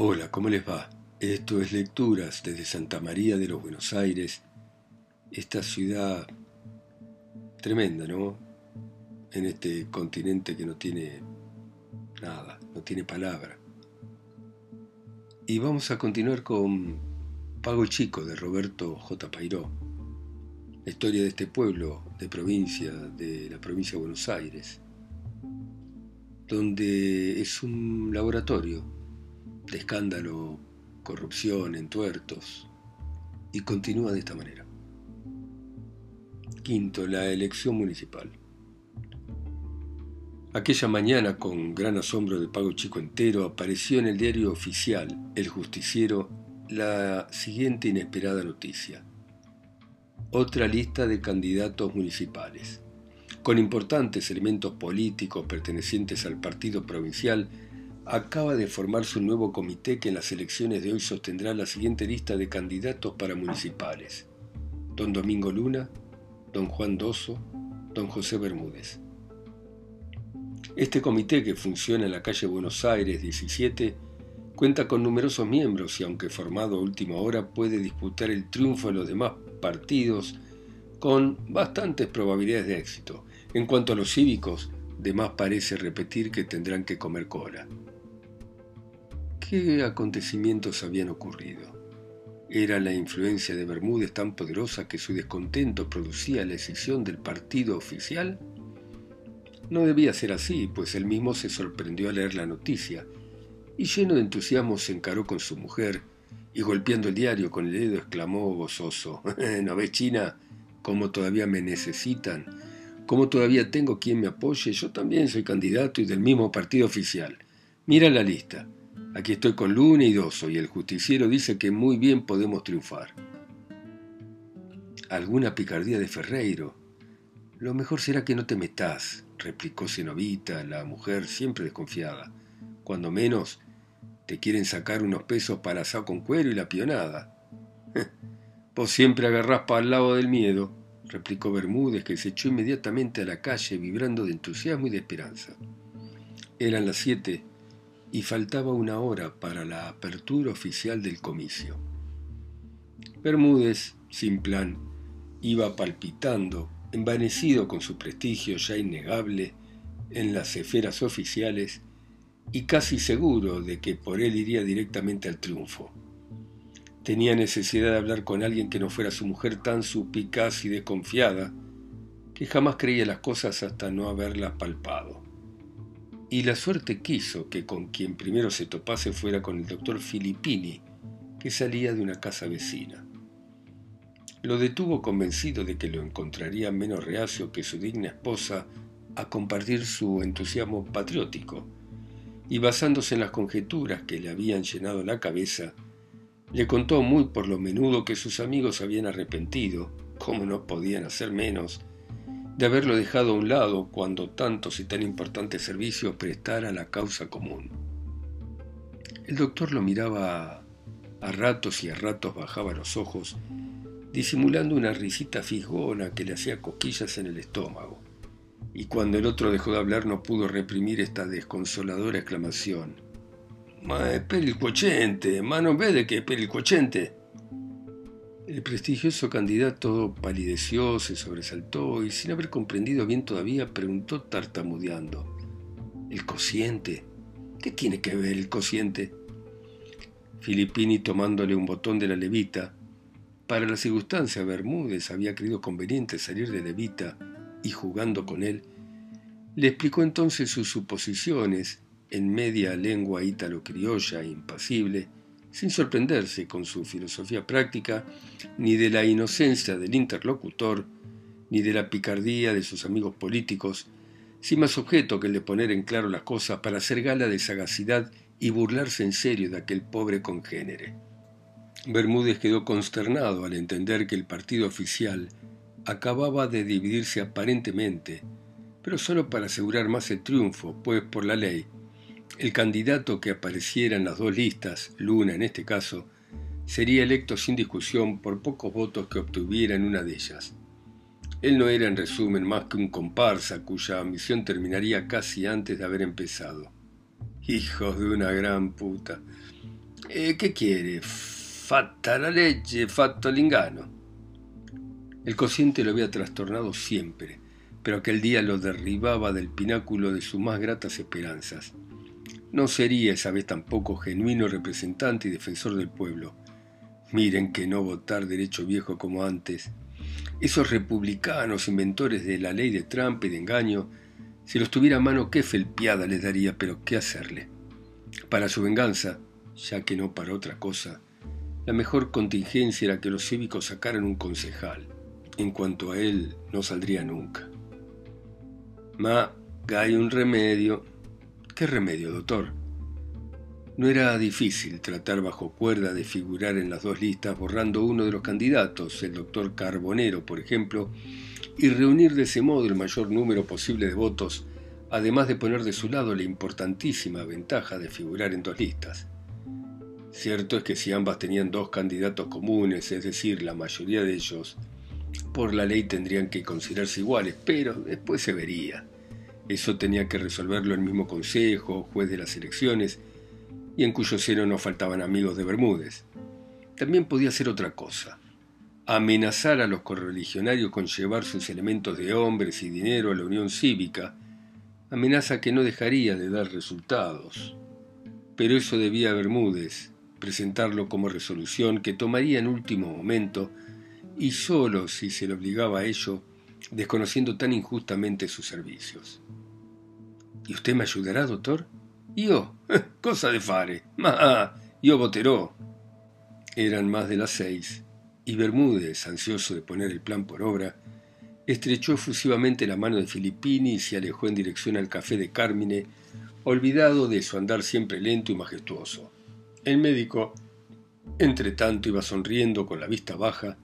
Hola, ¿cómo les va? Esto es Lecturas desde Santa María de los Buenos Aires, esta ciudad tremenda, ¿no? En este continente que no tiene nada, no tiene palabra. Y vamos a continuar con Pago Chico de Roberto J. Pairó, la historia de este pueblo de provincia, de la provincia de Buenos Aires, donde es un laboratorio de escándalo, corrupción, entuertos, y continúa de esta manera. Quinto, la elección municipal. Aquella mañana, con gran asombro de Pago Chico entero, apareció en el diario oficial El Justiciero la siguiente inesperada noticia. Otra lista de candidatos municipales, con importantes elementos políticos pertenecientes al partido provincial acaba de formarse un nuevo comité que en las elecciones de hoy sostendrá la siguiente lista de candidatos para municipales. Don Domingo Luna, don Juan Doso, don José Bermúdez. Este comité, que funciona en la calle Buenos Aires 17, cuenta con numerosos miembros y aunque formado a última hora puede disputar el triunfo de los demás partidos con bastantes probabilidades de éxito. En cuanto a los cívicos, de más parece repetir que tendrán que comer cola. ¿Qué acontecimientos habían ocurrido? ¿Era la influencia de Bermúdez tan poderosa que su descontento producía la decisión del partido oficial? No debía ser así, pues él mismo se sorprendió al leer la noticia, y lleno de entusiasmo se encaró con su mujer, y golpeando el diario con el dedo exclamó gozoso, ¿No ves, China? ¿Cómo todavía me necesitan? ¿Cómo todavía tengo quien me apoye? Yo también soy candidato y del mismo partido oficial. Mira la lista. Aquí estoy con Luna y Doso y el justiciero dice que muy bien podemos triunfar. Alguna picardía de Ferreiro. Lo mejor será que no te metas, replicó Cenovita, la mujer siempre desconfiada. Cuando menos te quieren sacar unos pesos para asar con cuero y la pionada. Vos siempre agarrás para el lado del miedo, replicó Bermúdez, que se echó inmediatamente a la calle, vibrando de entusiasmo y de esperanza. Eran las siete y faltaba una hora para la apertura oficial del comicio. Bermúdez, sin plan, iba palpitando, envanecido con su prestigio ya innegable en las esferas oficiales y casi seguro de que por él iría directamente al triunfo. Tenía necesidad de hablar con alguien que no fuera su mujer tan supicaz y desconfiada, que jamás creía las cosas hasta no haberlas palpado. Y la suerte quiso que con quien primero se topase fuera con el doctor Filippini, que salía de una casa vecina. Lo detuvo convencido de que lo encontraría menos reacio que su digna esposa a compartir su entusiasmo patriótico, y basándose en las conjeturas que le habían llenado la cabeza, le contó muy por lo menudo que sus amigos habían arrepentido, como no podían hacer menos, de haberlo dejado a un lado cuando tantos y tan importantes servicios prestara a la causa común. El doctor lo miraba a ratos y a ratos bajaba los ojos, disimulando una risita fisgona que le hacía cosquillas en el estómago. Y cuando el otro dejó de hablar no pudo reprimir esta desconsoladora exclamación. Ma es per il quociente, ma non vede quociente. El prestigioso candidato palideció, se sobresaltó y sin haber comprendido bien todavía preguntó tartamudeando. ¿El cociente? ¿Qué tiene que ver el cociente? Filippini tomándole un botón de la levita. Para la circunstancia Bermúdez había creído conveniente salir de levita y jugando con él, le explicó entonces sus suposiciones en media lengua ítalo-criolla impasible sin sorprenderse con su filosofía práctica, ni de la inocencia del interlocutor, ni de la picardía de sus amigos políticos, sin más objeto que el de poner en claro las cosas para hacer gala de sagacidad y burlarse en serio de aquel pobre congénere. Bermúdez quedó consternado al entender que el partido oficial acababa de dividirse aparentemente, pero solo para asegurar más el triunfo, pues por la ley el candidato que apareciera en las dos listas, Luna en este caso, sería electo sin discusión por pocos votos que obtuviera en una de ellas. Él no era en resumen más que un comparsa cuya misión terminaría casi antes de haber empezado. Hijos de una gran puta. Eh, ¿Qué quiere? Fatta la leche, fatto l'ingano. El cociente lo había trastornado siempre, pero aquel día lo derribaba del pináculo de sus más gratas esperanzas. No sería esa vez tampoco genuino representante y defensor del pueblo. Miren que no votar derecho viejo como antes. Esos republicanos inventores de la ley de trampa y de engaño, si los tuviera a mano qué felpiada les daría, pero qué hacerle. Para su venganza, ya que no para otra cosa, la mejor contingencia era que los cívicos sacaran un concejal. En cuanto a él, no saldría nunca. Ma, hay un remedio. ¿Qué remedio, doctor? No era difícil tratar bajo cuerda de figurar en las dos listas borrando uno de los candidatos, el doctor Carbonero, por ejemplo, y reunir de ese modo el mayor número posible de votos, además de poner de su lado la importantísima ventaja de figurar en dos listas. Cierto es que si ambas tenían dos candidatos comunes, es decir, la mayoría de ellos, por la ley tendrían que considerarse iguales, pero después se vería. Eso tenía que resolverlo el mismo Consejo, juez de las elecciones, y en cuyo seno no faltaban amigos de Bermúdez. También podía hacer otra cosa, amenazar a los correligionarios con llevar sus elementos de hombres y dinero a la Unión Cívica, amenaza que no dejaría de dar resultados. Pero eso debía Bermúdez presentarlo como resolución que tomaría en último momento, y sólo si se le obligaba a ello, desconociendo tan injustamente sus servicios. ¿Y usted me ayudará, doctor? Yo, cosa de fare. Ma, yo voteró. Eran más de las seis, y Bermúdez, ansioso de poner el plan por obra, estrechó efusivamente la mano de Filippini y se alejó en dirección al café de Carmine, olvidado de su andar siempre lento y majestuoso. El médico, entre tanto, iba sonriendo con la vista baja,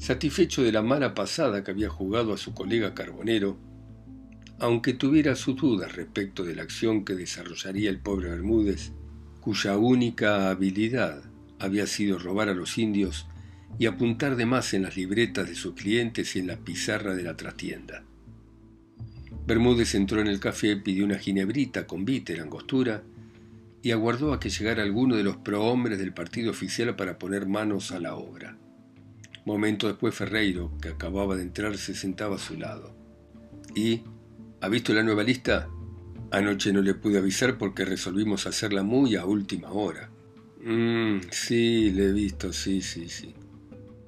satisfecho de la mala pasada que había jugado a su colega Carbonero, aunque tuviera sus dudas respecto de la acción que desarrollaría el pobre Bermúdez, cuya única habilidad había sido robar a los indios y apuntar de más en las libretas de sus clientes y en la pizarra de la trastienda. Bermúdez entró en el café, pidió una ginebrita con bitter, angostura, y aguardó a que llegara alguno de los prohombres del partido oficial para poner manos a la obra. Momento después Ferreiro, que acababa de entrar, se sentaba a su lado. ¿Y? ¿Ha visto la nueva lista? Anoche no le pude avisar porque resolvimos hacerla muy a última hora. Mmm, sí, le he visto, sí, sí, sí.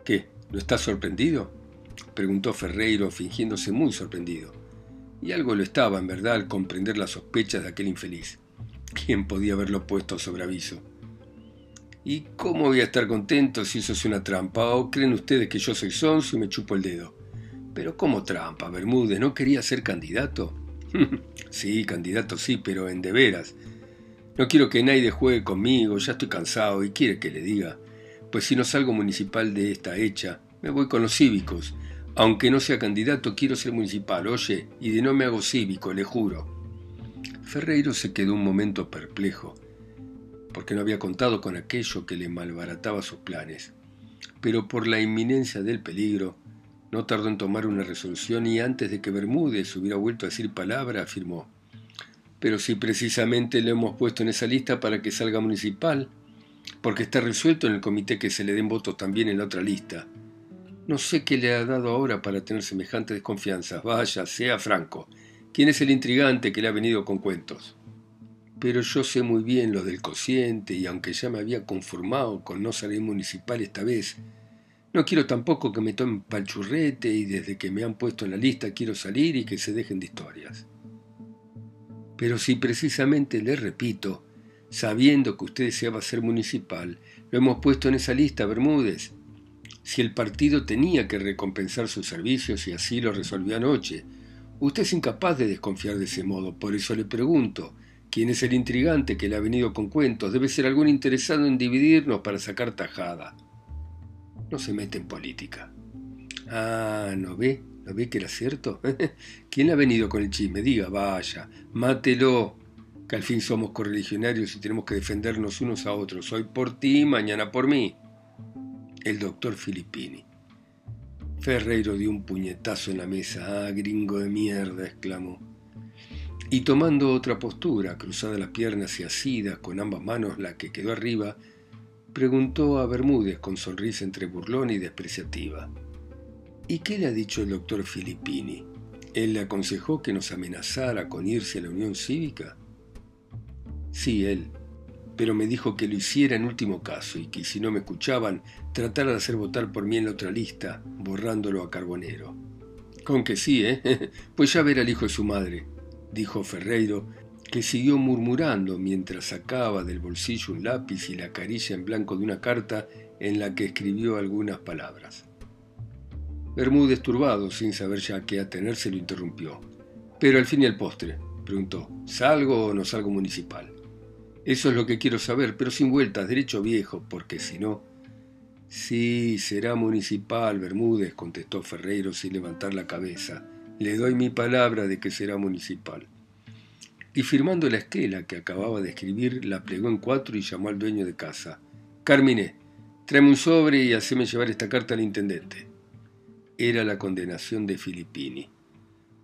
¿Qué? ¿No estás sorprendido? Preguntó Ferreiro, fingiéndose muy sorprendido. Y algo lo estaba, en verdad, al comprender las sospechas de aquel infeliz. ¿Quién podía haberlo puesto sobre aviso? ¿Y cómo voy a estar contento si eso es una trampa? ¿O creen ustedes que yo soy sonso y me chupo el dedo? Pero ¿cómo trampa, Bermúdez? ¿No quería ser candidato? sí, candidato sí, pero en de veras. No quiero que nadie juegue conmigo, ya estoy cansado y quiere que le diga. Pues si no salgo municipal de esta hecha, me voy con los cívicos. Aunque no sea candidato, quiero ser municipal, oye, y de no me hago cívico, le juro. Ferreiro se quedó un momento perplejo porque no había contado con aquello que le malbarataba sus planes. Pero por la inminencia del peligro, no tardó en tomar una resolución y antes de que Bermúdez hubiera vuelto a decir palabra, afirmó, pero si precisamente le hemos puesto en esa lista para que salga municipal, porque está resuelto en el comité que se le den votos también en la otra lista. No sé qué le ha dado ahora para tener semejante desconfianza. Vaya, sea franco. ¿Quién es el intrigante que le ha venido con cuentos? Pero yo sé muy bien lo del cociente y aunque ya me había conformado con no salir municipal esta vez, no quiero tampoco que me tomen palchurrete y desde que me han puesto en la lista quiero salir y que se dejen de historias. Pero si precisamente le repito, sabiendo que usted deseaba ser municipal, lo hemos puesto en esa lista, Bermúdez. Si el partido tenía que recompensar sus servicios y así lo resolvió anoche, usted es incapaz de desconfiar de ese modo, por eso le pregunto, ¿Quién es el intrigante que le ha venido con cuentos? Debe ser algún interesado en dividirnos para sacar tajada. No se mete en política. Ah, ¿no ve? ¿No ve que era cierto? ¿Quién ha venido con el chisme? Diga, vaya, mátelo, que al fin somos correligionarios y tenemos que defendernos unos a otros. Hoy por ti, mañana por mí. El doctor Filippini. Ferreiro dio un puñetazo en la mesa. Ah, gringo de mierda, exclamó y tomando otra postura, cruzada las piernas y asida con ambas manos la que quedó arriba, preguntó a Bermúdez con sonrisa entre burlona y despreciativa. ¿Y qué le ha dicho el doctor Filippini? ¿Él le aconsejó que nos amenazara con irse a la Unión Cívica? Sí, él, pero me dijo que lo hiciera en último caso y que si no me escuchaban, tratara de hacer votar por mí en la otra lista, borrándolo a Carbonero. Con que sí, ¿eh? Pues ya verá el hijo de su madre, dijo Ferreiro, que siguió murmurando mientras sacaba del bolsillo un lápiz y la carilla en blanco de una carta en la que escribió algunas palabras. Bermúdez, turbado, sin saber ya qué atenerse, lo interrumpió. Pero al fin y al postre, preguntó, ¿salgo o no salgo municipal? Eso es lo que quiero saber, pero sin vueltas, derecho viejo, porque si no... Sí, será municipal, Bermúdez, contestó Ferreiro sin levantar la cabeza. Le doy mi palabra de que será municipal. Y firmando la esquela que acababa de escribir, la plegó en cuatro y llamó al dueño de casa. Carmine, tráeme un sobre y haceme llevar esta carta al intendente. Era la condenación de Filippini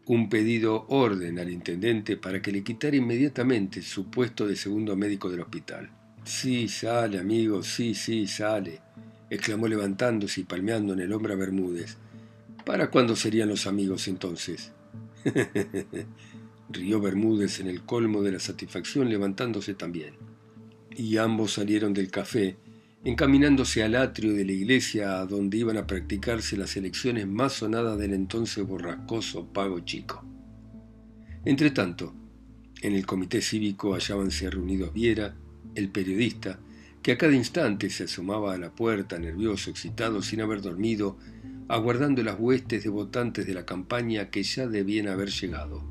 un pedido orden al intendente para que le quitara inmediatamente su puesto de segundo médico del hospital. Sí, sale, amigo, sí, sí, sale, exclamó levantándose y palmeando en el hombro a Bermúdez. ¿Para cuándo serían los amigos entonces? Rió Bermúdez en el colmo de la satisfacción levantándose también. Y ambos salieron del café encaminándose al atrio de la iglesia donde iban a practicarse las elecciones más sonadas del entonces borrascoso Pago Chico. Entretanto, en el comité cívico hallábanse reunidos Viera, el periodista, que a cada instante se asomaba a la puerta, nervioso, excitado, sin haber dormido, aguardando las huestes de votantes de la campaña que ya debían haber llegado.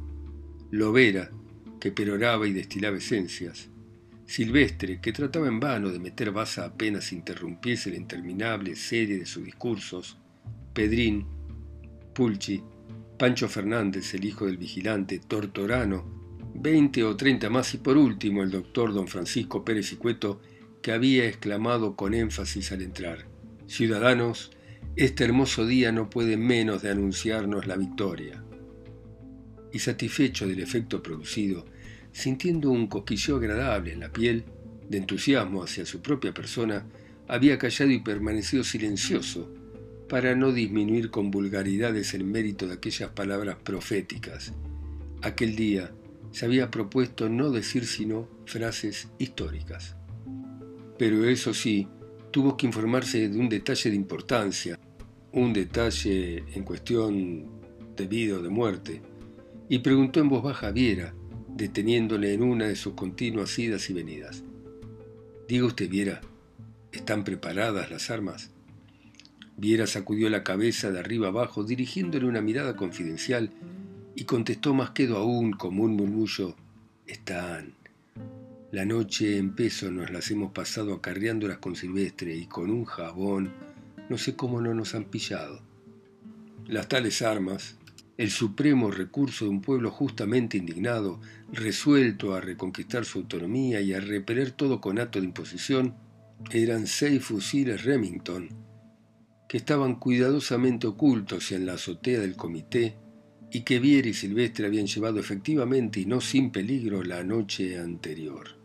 Lovera, que peroraba y destilaba esencias, Silvestre, que trataba en vano de meter baza apenas interrumpiese la interminable serie de sus discursos, Pedrín, Pulchi, Pancho Fernández, el hijo del vigilante, Tortorano, veinte o treinta más y por último el doctor don Francisco Pérez y Cueto, que había exclamado con énfasis al entrar, Ciudadanos, este hermoso día no puede menos de anunciarnos la victoria. Y satisfecho del efecto producido, sintiendo un cosquilleo agradable en la piel, de entusiasmo hacia su propia persona, había callado y permanecido silencioso para no disminuir con vulgaridades el mérito de aquellas palabras proféticas. Aquel día se había propuesto no decir sino frases históricas. Pero eso sí, tuvo que informarse de un detalle de importancia, un detalle en cuestión de vida o de muerte, y preguntó en voz baja a Viera, deteniéndole en una de sus continuas idas y venidas. Diga usted, Viera, ¿están preparadas las armas? Viera sacudió la cabeza de arriba abajo, dirigiéndole una mirada confidencial, y contestó más quedo aún como un murmullo, están. La noche en peso nos las hemos pasado acarreándolas con Silvestre y con un jabón, no sé cómo no nos han pillado. Las tales armas, el supremo recurso de un pueblo justamente indignado, resuelto a reconquistar su autonomía y a repeler todo conato de imposición, eran seis fusiles Remington, que estaban cuidadosamente ocultos en la azotea del comité y que Viera y Silvestre habían llevado efectivamente y no sin peligro la noche anterior.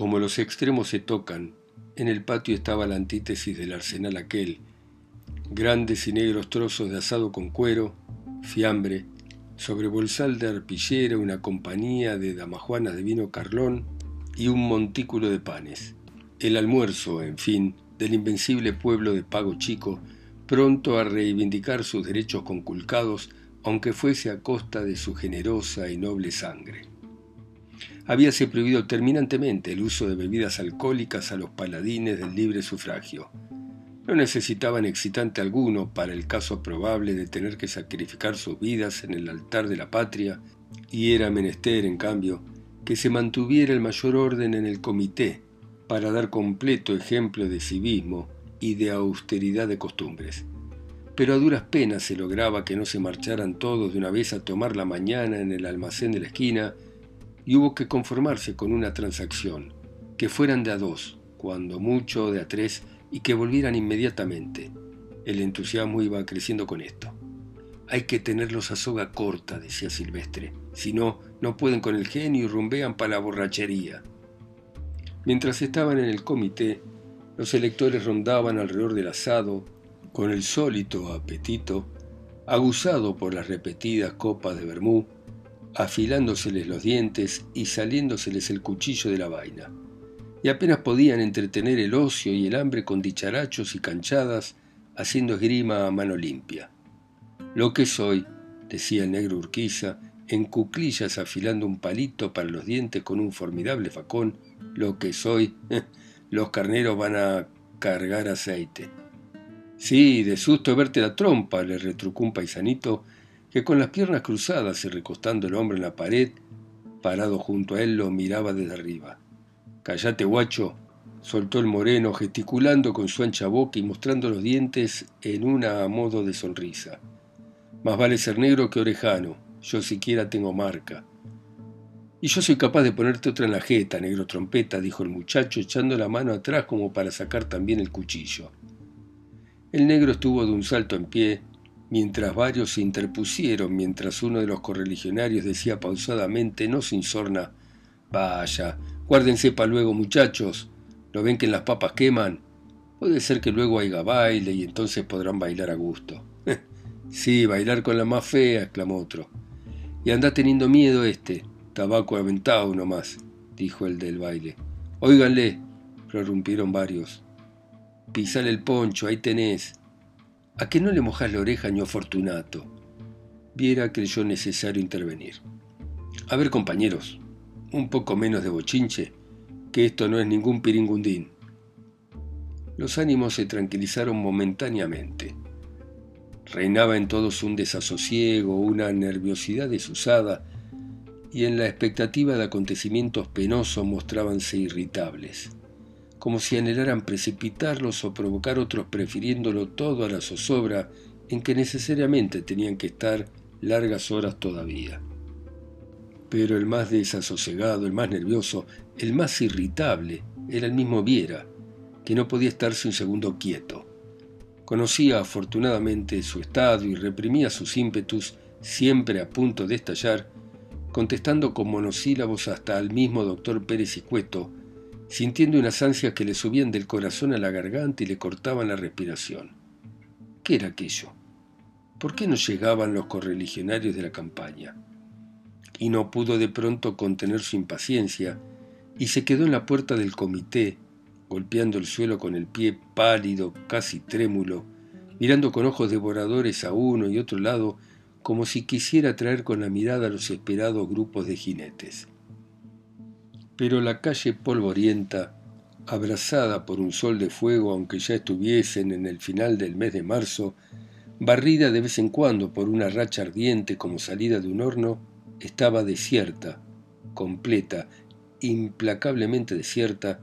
Como los extremos se tocan, en el patio estaba la antítesis del arsenal aquel, grandes y negros trozos de asado con cuero, fiambre, sobre bolsal de arpillera una compañía de damajuanas de vino carlón y un montículo de panes. El almuerzo, en fin, del invencible pueblo de Pago Chico, pronto a reivindicar sus derechos conculcados, aunque fuese a costa de su generosa y noble sangre. Habíase prohibido terminantemente el uso de bebidas alcohólicas a los paladines del libre sufragio, no necesitaban excitante alguno para el caso probable de tener que sacrificar sus vidas en el altar de la patria, y era menester, en cambio, que se mantuviera el mayor orden en el comité para dar completo ejemplo de civismo y de austeridad de costumbres. Pero a duras penas se lograba que no se marcharan todos de una vez a tomar la mañana en el almacén de la esquina, y hubo que conformarse con una transacción, que fueran de a dos, cuando mucho de a tres, y que volvieran inmediatamente. El entusiasmo iba creciendo con esto. Hay que tenerlos a soga corta, decía Silvestre, si no, no pueden con el genio y rumbean para la borrachería. Mientras estaban en el comité, Los electores rondaban alrededor del asado con el sólito apetito, aguzado por las repetidas copas de vermú, afilándoseles los dientes y saliéndoseles el cuchillo de la vaina. Y apenas podían entretener el ocio y el hambre con dicharachos y canchadas, haciendo esgrima a mano limpia. Lo que soy, decía el negro Urquiza, en cuclillas afilando un palito para los dientes con un formidable facón, lo que soy, los carneros van a cargar aceite. Sí, de susto verte la trompa, le retrucó un paisanito que con las piernas cruzadas y recostando el hombro en la pared, parado junto a él, lo miraba desde arriba. Cállate, guacho, soltó el moreno, gesticulando con su ancha boca y mostrando los dientes en una modo de sonrisa. Más vale ser negro que orejano, yo siquiera tengo marca. Y yo soy capaz de ponerte otra en la jeta, negro trompeta, dijo el muchacho, echando la mano atrás como para sacar también el cuchillo. El negro estuvo de un salto en pie, mientras varios se interpusieron, mientras uno de los correligionarios decía pausadamente, no sin sorna, Vaya, guárdense para luego, muchachos. ¿No ven que en las papas queman? Puede ser que luego haya baile y entonces podrán bailar a gusto. sí, bailar con la más fea, exclamó otro. Y anda teniendo miedo este. Tabaco aventado nomás, dijo el del baile. Óiganle, prorrumpieron varios. Pisale el poncho, ahí tenés. ¿A qué no le mojas la oreja, ño Fortunato? Viera creyó necesario intervenir. A ver, compañeros, un poco menos de bochinche, que esto no es ningún piringundín. Los ánimos se tranquilizaron momentáneamente. Reinaba en todos un desasosiego, una nerviosidad desusada, y en la expectativa de acontecimientos penosos mostrábanse irritables como si anhelaran precipitarlos o provocar otros prefiriéndolo todo a la zozobra en que necesariamente tenían que estar largas horas todavía. Pero el más desasosegado, el más nervioso, el más irritable era el mismo Viera, que no podía estarse un segundo quieto. Conocía afortunadamente su estado y reprimía sus ímpetus, siempre a punto de estallar, contestando con monosílabos hasta al mismo doctor Pérez y Cueto, sintiendo unas ansias que le subían del corazón a la garganta y le cortaban la respiración. ¿Qué era aquello? ¿Por qué no llegaban los correligionarios de la campaña? Y no pudo de pronto contener su impaciencia y se quedó en la puerta del comité, golpeando el suelo con el pie pálido, casi trémulo, mirando con ojos devoradores a uno y otro lado, como si quisiera traer con la mirada a los esperados grupos de jinetes pero la calle polvorienta, abrazada por un sol de fuego aunque ya estuviesen en el final del mes de marzo, barrida de vez en cuando por una racha ardiente como salida de un horno, estaba desierta, completa, implacablemente desierta,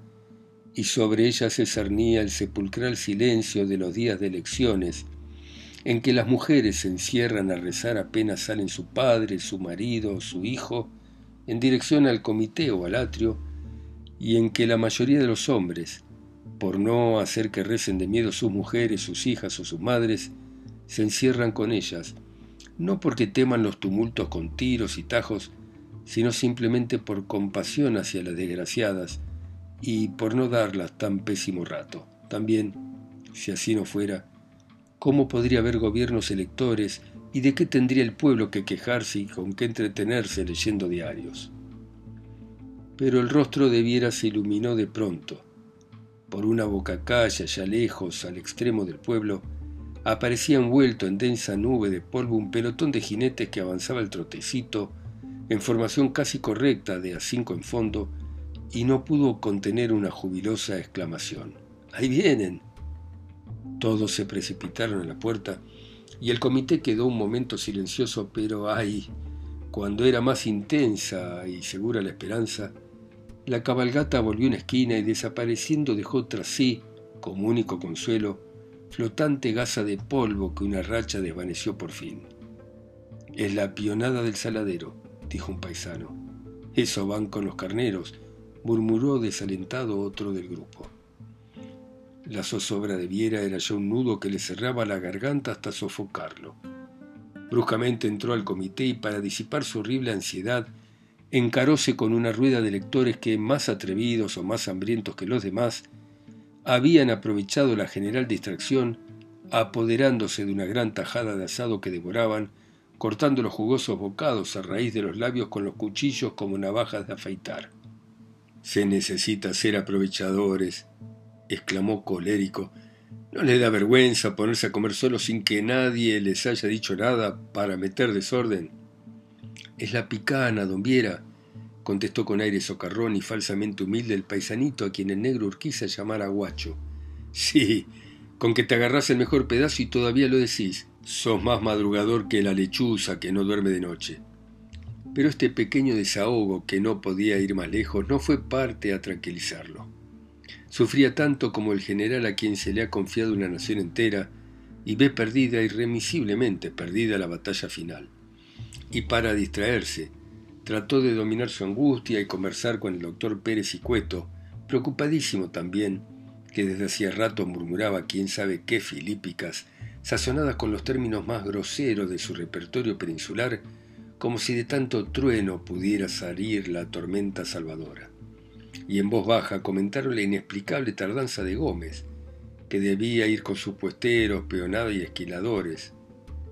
y sobre ella se cernía el sepulcral silencio de los días de elecciones, en que las mujeres se encierran a rezar apenas salen su padre, su marido, su hijo, en dirección al comité o al atrio, y en que la mayoría de los hombres, por no hacer que recen de miedo sus mujeres, sus hijas o sus madres, se encierran con ellas, no porque teman los tumultos con tiros y tajos, sino simplemente por compasión hacia las desgraciadas y por no darlas tan pésimo rato. También, si así no fuera, ¿cómo podría haber gobiernos electores ¿Y de qué tendría el pueblo que quejarse y con qué entretenerse leyendo diarios? Pero el rostro de Viera se iluminó de pronto. Por una boca calle allá lejos, al extremo del pueblo, aparecía envuelto en densa nube de polvo un pelotón de jinetes que avanzaba el trotecito, en formación casi correcta de a cinco en fondo, y no pudo contener una jubilosa exclamación. ¡Ahí vienen! Todos se precipitaron a la puerta y el comité quedó un momento silencioso, pero ay, cuando era más intensa y segura la esperanza, la cabalgata volvió una esquina y desapareciendo dejó tras sí, como único consuelo, flotante gasa de polvo que una racha desvaneció por fin. Es la pionada del saladero, dijo un paisano. Eso van con los carneros, murmuró desalentado otro del grupo. La zozobra de Viera era ya un nudo que le cerraba la garganta hasta sofocarlo. Bruscamente entró al comité y para disipar su horrible ansiedad, encaróse con una rueda de lectores que, más atrevidos o más hambrientos que los demás, habían aprovechado la general distracción, apoderándose de una gran tajada de asado que devoraban, cortando los jugosos bocados a raíz de los labios con los cuchillos como navajas de afeitar. Se necesita ser aprovechadores, exclamó colérico. ¿No le da vergüenza ponerse a comer solo sin que nadie les haya dicho nada para meter desorden? Es la picana, don Viera, contestó con aire socarrón y falsamente humilde el paisanito a quien el negro Urquiza llamara guacho. Sí, con que te agarrás el mejor pedazo y todavía lo decís. Sos más madrugador que la lechuza que no duerme de noche. Pero este pequeño desahogo, que no podía ir más lejos, no fue parte a tranquilizarlo. Sufría tanto como el general a quien se le ha confiado una nación entera y ve perdida, irremisiblemente perdida, la batalla final. Y para distraerse, trató de dominar su angustia y conversar con el doctor Pérez y Cueto, preocupadísimo también, que desde hacía rato murmuraba quién sabe qué filípicas, sazonadas con los términos más groseros de su repertorio peninsular, como si de tanto trueno pudiera salir la tormenta salvadora. Y en voz baja comentaron la inexplicable tardanza de Gómez, que debía ir con sus puesteros, peonados y esquiladores,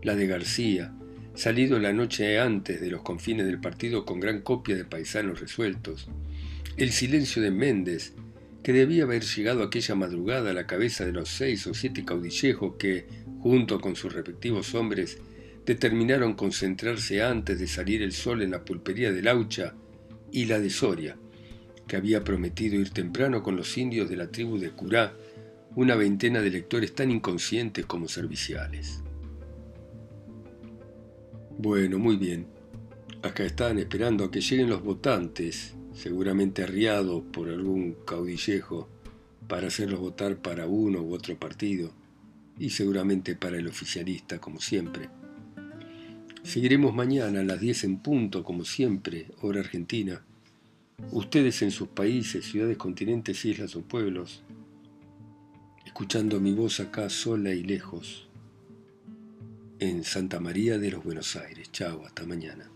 la de García, salido la noche antes de los confines del partido con gran copia de paisanos resueltos, el silencio de Méndez, que debía haber llegado aquella madrugada a la cabeza de los seis o siete caudillejos que, junto con sus respectivos hombres, determinaron concentrarse antes de salir el sol en la pulpería de Laucha y la de Soria, que había prometido ir temprano con los indios de la tribu de Curá, una veintena de lectores tan inconscientes como serviciales. Bueno, muy bien. Acá están esperando a que lleguen los votantes, seguramente arriados por algún caudillejo, para hacerlos votar para uno u otro partido, y seguramente para el oficialista, como siempre. Seguiremos mañana a las 10 en punto, como siempre, hora argentina. Ustedes en sus países, ciudades, continentes, islas o pueblos, escuchando mi voz acá sola y lejos, en Santa María de los Buenos Aires. Chao, hasta mañana.